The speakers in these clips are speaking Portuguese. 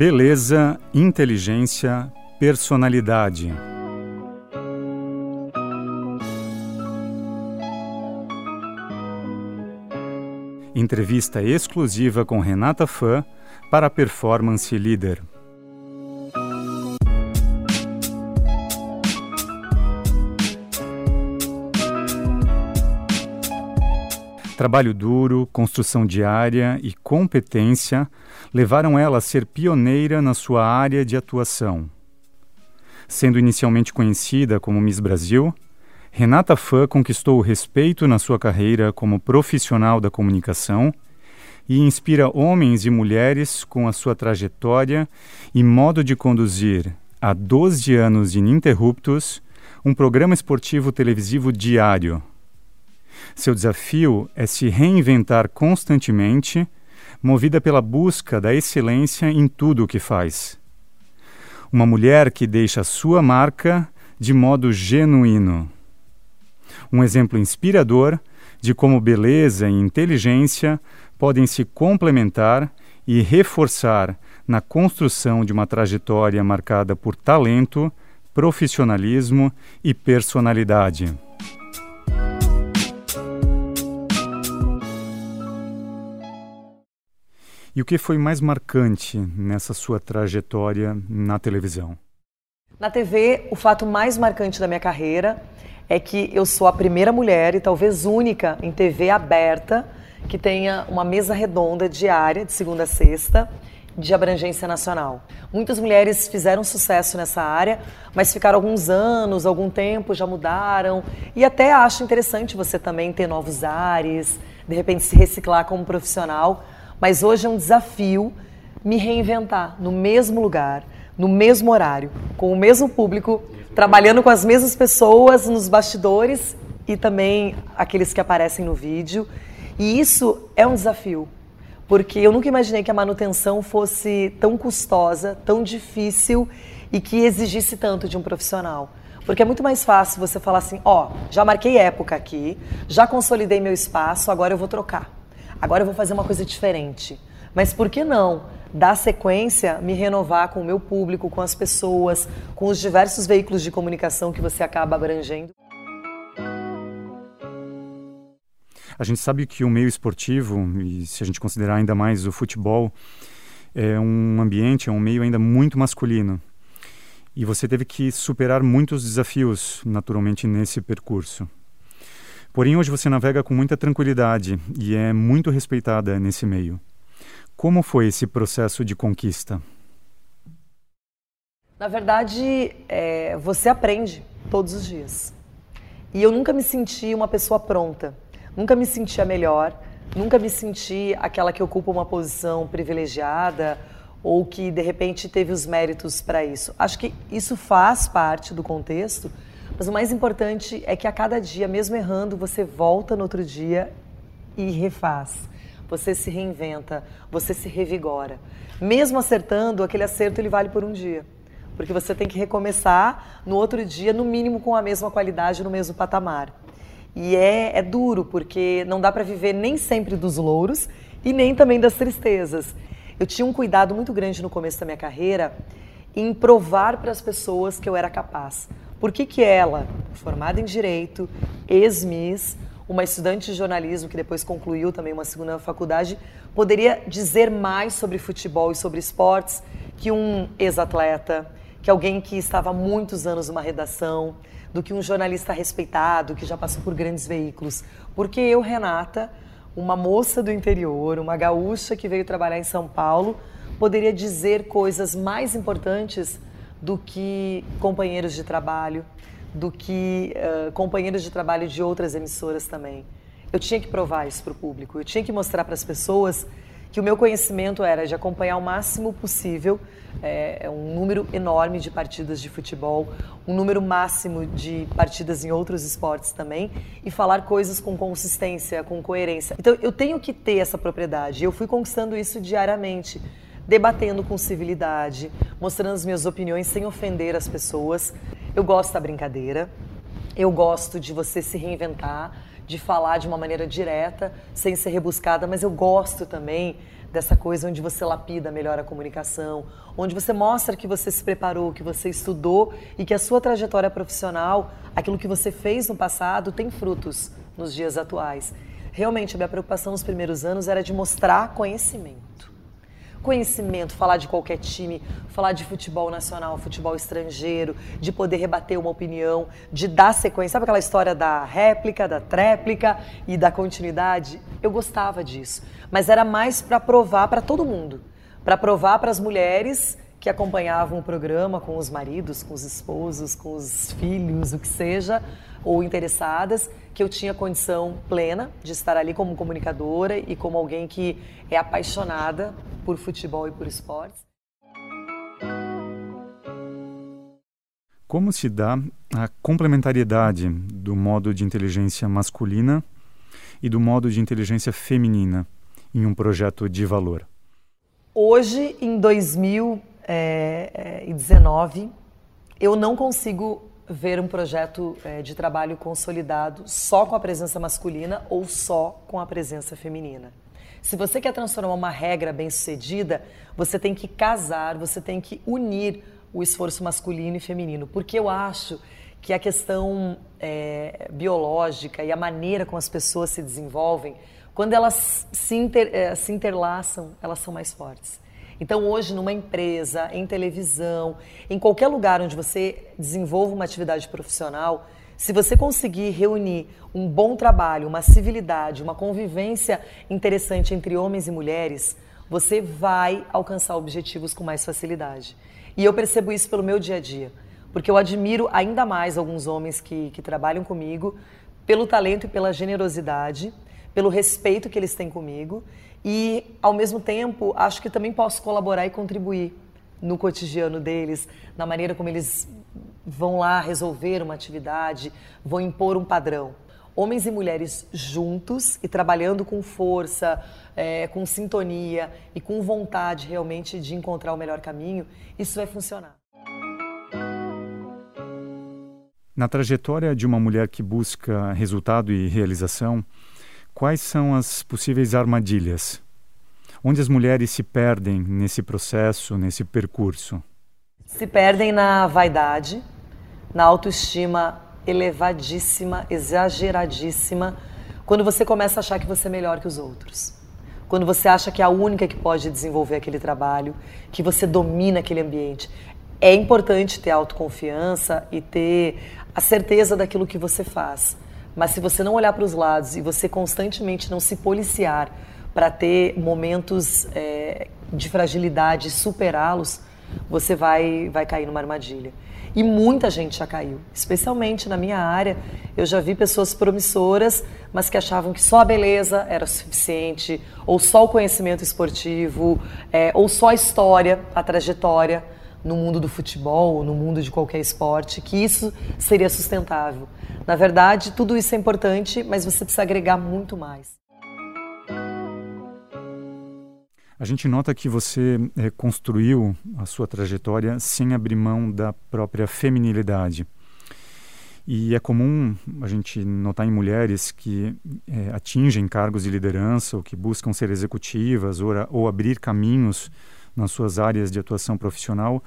Beleza, inteligência, personalidade. Entrevista exclusiva com Renata Fã para a Performance Leader. Trabalho duro, construção diária e competência levaram ela a ser pioneira na sua área de atuação. Sendo inicialmente conhecida como Miss Brasil, Renata Fã conquistou o respeito na sua carreira como profissional da comunicação e inspira homens e mulheres com a sua trajetória e modo de conduzir, há 12 anos ininterruptos, um programa esportivo televisivo diário seu desafio é se reinventar constantemente, movida pela busca da excelência em tudo o que faz. Uma mulher que deixa sua marca de modo genuíno. Um exemplo inspirador de como beleza e inteligência podem se complementar e reforçar na construção de uma trajetória marcada por talento, profissionalismo e personalidade. E o que foi mais marcante nessa sua trajetória na televisão? Na TV, o fato mais marcante da minha carreira é que eu sou a primeira mulher e talvez única em TV aberta que tenha uma mesa redonda diária, de segunda a sexta, de abrangência nacional. Muitas mulheres fizeram sucesso nessa área, mas ficaram alguns anos, algum tempo, já mudaram. E até acho interessante você também ter novos ares, de repente se reciclar como profissional. Mas hoje é um desafio me reinventar no mesmo lugar, no mesmo horário, com o mesmo público, trabalhando com as mesmas pessoas nos bastidores e também aqueles que aparecem no vídeo. E isso é um desafio, porque eu nunca imaginei que a manutenção fosse tão custosa, tão difícil e que exigisse tanto de um profissional. Porque é muito mais fácil você falar assim: ó, oh, já marquei época aqui, já consolidei meu espaço, agora eu vou trocar agora eu vou fazer uma coisa diferente. Mas por que não dar sequência, me renovar com o meu público, com as pessoas, com os diversos veículos de comunicação que você acaba abrangendo? A gente sabe que o meio esportivo, e se a gente considerar ainda mais o futebol, é um ambiente, é um meio ainda muito masculino. E você teve que superar muitos desafios, naturalmente, nesse percurso. Porém, hoje você navega com muita tranquilidade e é muito respeitada nesse meio. Como foi esse processo de conquista? Na verdade, é, você aprende todos os dias. E eu nunca me senti uma pessoa pronta, nunca me senti a melhor, nunca me senti aquela que ocupa uma posição privilegiada ou que de repente teve os méritos para isso. Acho que isso faz parte do contexto mas o mais importante é que a cada dia, mesmo errando, você volta no outro dia e refaz. Você se reinventa, você se revigora. Mesmo acertando, aquele acerto ele vale por um dia. Porque você tem que recomeçar no outro dia, no mínimo com a mesma qualidade, no mesmo patamar. E é, é duro, porque não dá para viver nem sempre dos louros e nem também das tristezas. Eu tinha um cuidado muito grande no começo da minha carreira em provar para as pessoas que eu era capaz. Por que, que ela, formada em Direito, ex-Miss, uma estudante de jornalismo que depois concluiu também uma segunda faculdade, poderia dizer mais sobre futebol e sobre esportes que um ex-atleta, que alguém que estava há muitos anos numa redação, do que um jornalista respeitado, que já passou por grandes veículos. Porque eu, Renata, uma moça do interior, uma gaúcha que veio trabalhar em São Paulo, poderia dizer coisas mais importantes do que companheiros de trabalho, do que uh, companheiros de trabalho de outras emissoras também. Eu tinha que provar isso para o público, eu tinha que mostrar para as pessoas que o meu conhecimento era de acompanhar o máximo possível é, um número enorme de partidas de futebol, um número máximo de partidas em outros esportes também e falar coisas com consistência, com coerência. Então eu tenho que ter essa propriedade. Eu fui conquistando isso diariamente debatendo com civilidade, mostrando as minhas opiniões sem ofender as pessoas. Eu gosto da brincadeira, eu gosto de você se reinventar, de falar de uma maneira direta, sem ser rebuscada, mas eu gosto também dessa coisa onde você lapida melhor a comunicação, onde você mostra que você se preparou, que você estudou e que a sua trajetória profissional, aquilo que você fez no passado, tem frutos nos dias atuais. Realmente, a minha preocupação nos primeiros anos era de mostrar conhecimento conhecimento, falar de qualquer time, falar de futebol nacional, futebol estrangeiro, de poder rebater uma opinião, de dar sequência. Sabe aquela história da réplica, da tréplica e da continuidade? Eu gostava disso, mas era mais para provar para todo mundo, para provar para as mulheres que acompanhavam o programa com os maridos, com os esposos, com os filhos, o que seja, ou interessadas, que eu tinha condição plena de estar ali como comunicadora e como alguém que é apaixonada por futebol e por esportes. Como se dá a complementariedade do modo de inteligência masculina e do modo de inteligência feminina em um projeto de valor? Hoje, em 2019, eu não consigo ver um projeto é, de trabalho consolidado só com a presença masculina ou só com a presença feminina. Se você quer transformar uma regra bem-sucedida, você tem que casar, você tem que unir o esforço masculino e feminino, porque eu acho que a questão é, biológica e a maneira como as pessoas se desenvolvem, quando elas se, inter, é, se interlaçam, elas são mais fortes. Então, hoje, numa empresa, em televisão, em qualquer lugar onde você desenvolva uma atividade profissional, se você conseguir reunir um bom trabalho, uma civilidade, uma convivência interessante entre homens e mulheres, você vai alcançar objetivos com mais facilidade. E eu percebo isso pelo meu dia a dia, porque eu admiro ainda mais alguns homens que, que trabalham comigo pelo talento e pela generosidade, pelo respeito que eles têm comigo e, ao mesmo tempo, acho que também posso colaborar e contribuir no cotidiano deles, na maneira como eles vão lá resolver uma atividade, vão impor um padrão. Homens e mulheres juntos e trabalhando com força, é, com sintonia e com vontade realmente de encontrar o melhor caminho, isso vai funcionar. Na trajetória de uma mulher que busca resultado e realização, quais são as possíveis armadilhas? Onde as mulheres se perdem nesse processo, nesse percurso? Se perdem na vaidade, na autoestima elevadíssima, exageradíssima, quando você começa a achar que você é melhor que os outros. Quando você acha que é a única que pode desenvolver aquele trabalho, que você domina aquele ambiente. É importante ter autoconfiança e ter a certeza daquilo que você faz. Mas se você não olhar para os lados e você constantemente não se policiar para ter momentos é, de fragilidade superá-los, você vai, vai cair numa armadilha. E muita gente já caiu, especialmente na minha área. Eu já vi pessoas promissoras, mas que achavam que só a beleza era suficiente, ou só o conhecimento esportivo, é, ou só a história, a trajetória no mundo do futebol, no mundo de qualquer esporte, que isso seria sustentável. Na verdade, tudo isso é importante, mas você precisa agregar muito mais. A gente nota que você é, construiu a sua trajetória sem abrir mão da própria feminilidade. E é comum a gente notar em mulheres que é, atingem cargos de liderança ou que buscam ser executivas ou, ou abrir caminhos nas suas áreas de atuação profissional,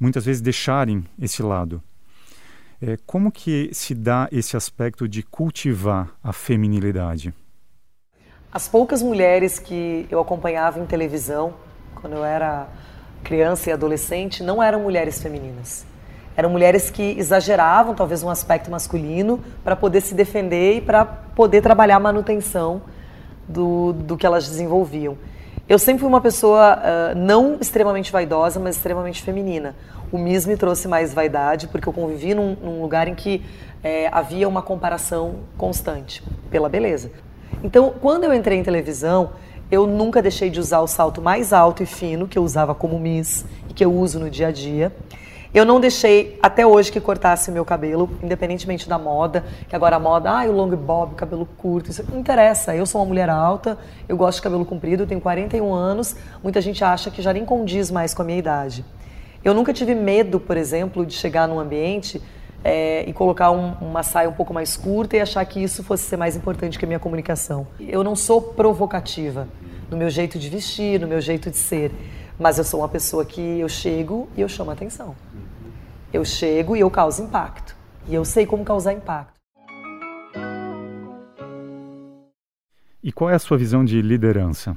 muitas vezes deixarem esse lado. É, como que se dá esse aspecto de cultivar a feminilidade? As poucas mulheres que eu acompanhava em televisão, quando eu era criança e adolescente, não eram mulheres femininas. Eram mulheres que exageravam talvez um aspecto masculino para poder se defender e para poder trabalhar a manutenção do, do que elas desenvolviam. Eu sempre fui uma pessoa uh, não extremamente vaidosa, mas extremamente feminina. O MIS me trouxe mais vaidade, porque eu convivi num, num lugar em que é, havia uma comparação constante pela beleza. Então, quando eu entrei em televisão, eu nunca deixei de usar o salto mais alto e fino que eu usava como Miss e que eu uso no dia a dia. Eu não deixei até hoje que cortasse meu cabelo, independentemente da moda, que agora a moda, ah, o long bob, cabelo curto, isso não interessa. Eu sou uma mulher alta, eu gosto de cabelo comprido, tenho 41 anos, muita gente acha que já nem condiz mais com a minha idade. Eu nunca tive medo, por exemplo, de chegar num ambiente é, e colocar um, uma saia um pouco mais curta e achar que isso fosse ser mais importante que a minha comunicação. Eu não sou provocativa. no meu jeito de vestir, no meu jeito de ser. Mas eu sou uma pessoa que eu chego e eu chamo atenção. Eu chego e eu causo impacto. E eu sei como causar impacto. E qual é a sua visão de liderança?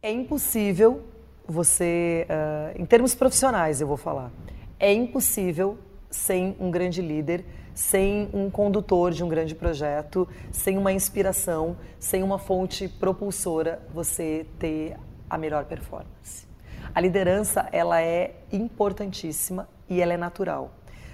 É impossível você, uh, em termos profissionais, eu vou falar, é impossível sem um grande líder, sem um condutor de um grande projeto, sem uma inspiração, sem uma fonte propulsora, você ter a melhor performance. A liderança, ela é importantíssima e ela é natural.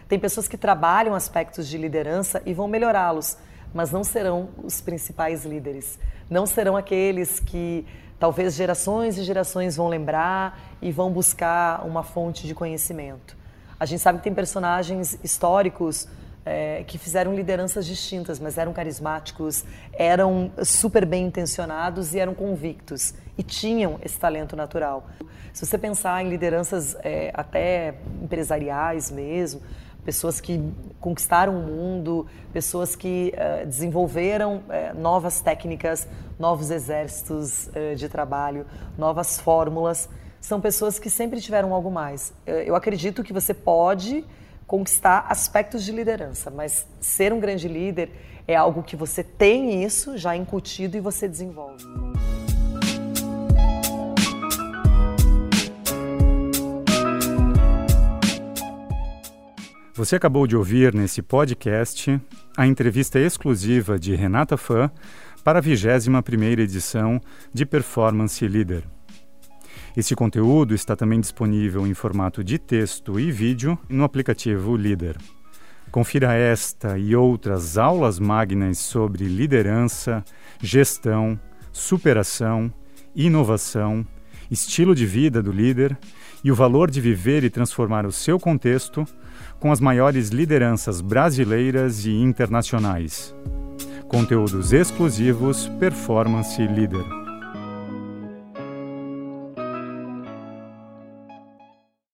Tem pessoas que trabalham aspectos de liderança e vão melhorá-los, mas não serão os principais líderes. Não serão aqueles que talvez gerações e gerações vão lembrar e vão buscar uma fonte de conhecimento. A gente sabe que tem personagens históricos é, que fizeram lideranças distintas, mas eram carismáticos, eram super bem intencionados e eram convictos e tinham esse talento natural. Se você pensar em lideranças é, até empresariais mesmo, pessoas que conquistaram o mundo, pessoas que uh, desenvolveram uh, novas técnicas, novos exércitos uh, de trabalho, novas fórmulas. São pessoas que sempre tiveram algo mais. eu acredito que você pode conquistar aspectos de liderança, mas ser um grande líder é algo que você tem isso já incutido e você desenvolve. Você acabou de ouvir nesse podcast a entrevista exclusiva de Renata Fã para a 21ª edição de Performance Leader. Esse conteúdo está também disponível em formato de texto e vídeo no aplicativo Leader. Confira esta e outras aulas magnas sobre liderança, gestão, superação, inovação, estilo de vida do líder e o valor de viver e transformar o seu contexto com as maiores lideranças brasileiras e internacionais. Conteúdos exclusivos Performance Leader.